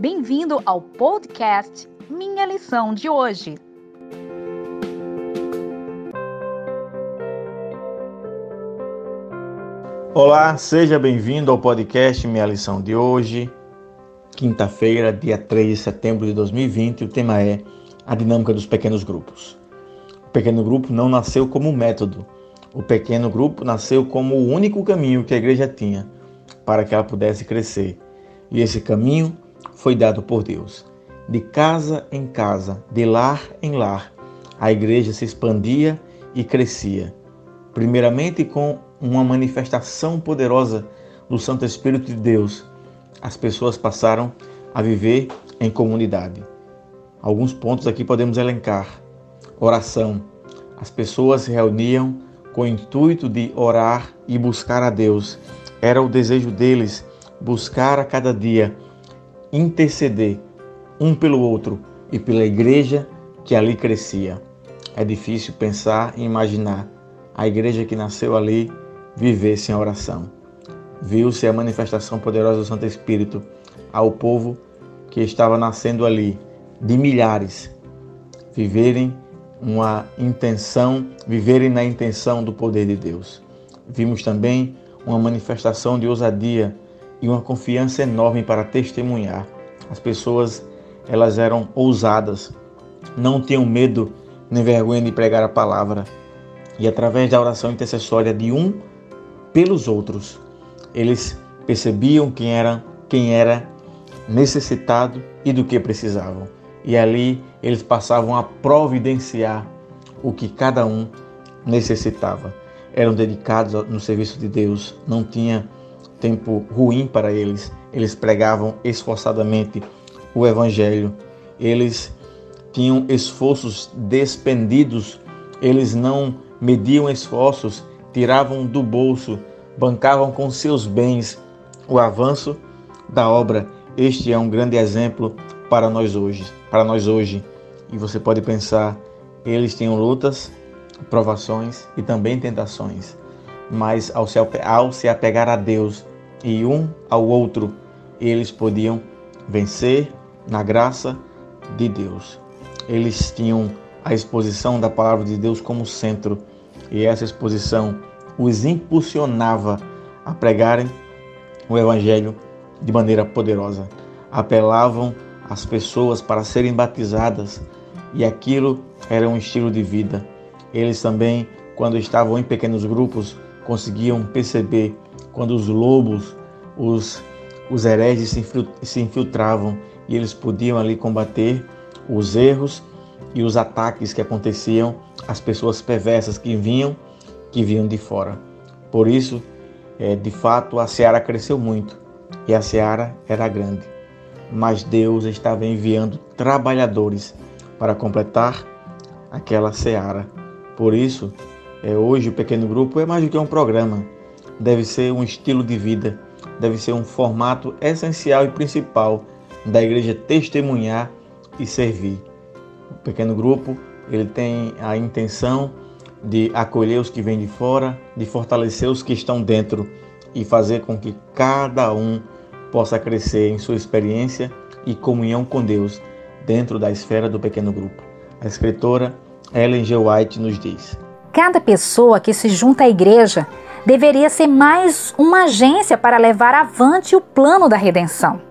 Bem-vindo ao podcast Minha Lição de Hoje. Olá, seja bem-vindo ao podcast Minha Lição de Hoje. Quinta-feira, dia 3 de setembro de 2020, o tema é a dinâmica dos pequenos grupos. O pequeno grupo não nasceu como método. O pequeno grupo nasceu como o único caminho que a igreja tinha para que ela pudesse crescer. E esse caminho foi dado por Deus. De casa em casa, de lar em lar, a igreja se expandia e crescia. Primeiramente com uma manifestação poderosa do Santo Espírito de Deus, as pessoas passaram a viver em comunidade. Alguns pontos aqui podemos elencar. Oração. As pessoas se reuniam com o intuito de orar e buscar a Deus. Era o desejo deles buscar a cada dia interceder um pelo outro e pela igreja que ali crescia. É difícil pensar e imaginar a igreja que nasceu ali vivesse em oração. Viu-se a manifestação poderosa do Santo Espírito ao povo que estava nascendo ali, de milhares, viverem uma intenção, viverem na intenção do poder de Deus. Vimos também uma manifestação de ousadia e uma confiança enorme para testemunhar. As pessoas, elas eram ousadas, não tinham medo nem vergonha de pregar a palavra. E através da oração intercessória de um pelos outros. Eles percebiam quem era, quem era necessitado e do que precisavam. E ali eles passavam a providenciar o que cada um necessitava. Eram dedicados no serviço de Deus, não tinha tempo ruim para eles. Eles pregavam esforçadamente o evangelho. Eles tinham esforços despendidos, eles não mediam esforços, tiravam do bolso bancavam com seus bens o avanço da obra. Este é um grande exemplo para nós hoje, para nós hoje. E você pode pensar, eles tinham lutas, provações e também tentações, mas ao se, ao se apegar a Deus e um ao outro, eles podiam vencer na graça de Deus. Eles tinham a exposição da palavra de Deus como centro, e essa exposição os impulsionava a pregarem o Evangelho de maneira poderosa. Apelavam as pessoas para serem batizadas e aquilo era um estilo de vida. Eles também, quando estavam em pequenos grupos, conseguiam perceber quando os lobos, os, os hereges se infiltravam e eles podiam ali combater os erros e os ataques que aconteciam às pessoas perversas que vinham que vinham de fora. Por isso, é, de fato, a seara cresceu muito e a seara era grande. Mas Deus estava enviando trabalhadores para completar aquela seara. Por isso, é, hoje o pequeno grupo é mais do que um programa, deve ser um estilo de vida, deve ser um formato essencial e principal da igreja testemunhar e servir. O pequeno grupo ele tem a intenção de acolher os que vêm de fora, de fortalecer os que estão dentro e fazer com que cada um possa crescer em sua experiência e comunhão com Deus dentro da esfera do pequeno grupo. A escritora Ellen G. White nos diz: Cada pessoa que se junta à igreja deveria ser mais uma agência para levar avante o plano da redenção.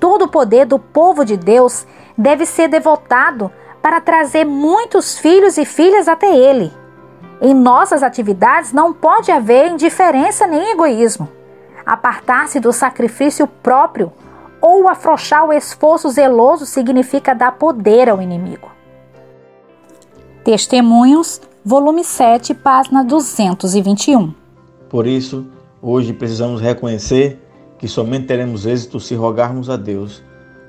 Todo o poder do povo de Deus deve ser devotado para trazer muitos filhos e filhas até Ele. Em nossas atividades não pode haver indiferença nem egoísmo. Apartar-se do sacrifício próprio ou afrouxar o esforço zeloso significa dar poder ao inimigo. Testemunhos, volume 7, página 221. Por isso, hoje precisamos reconhecer que somente teremos êxito se rogarmos a Deus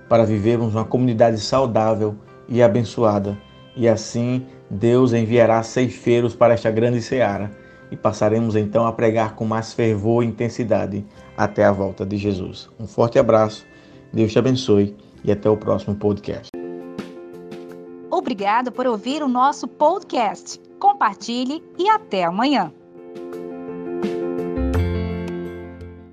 para vivermos uma comunidade saudável e abençoada, e assim Deus enviará ceifeiros para esta grande seara, e passaremos então a pregar com mais fervor e intensidade até a volta de Jesus. Um forte abraço, Deus te abençoe e até o próximo podcast. Obrigado por ouvir o nosso podcast. Compartilhe e até amanhã.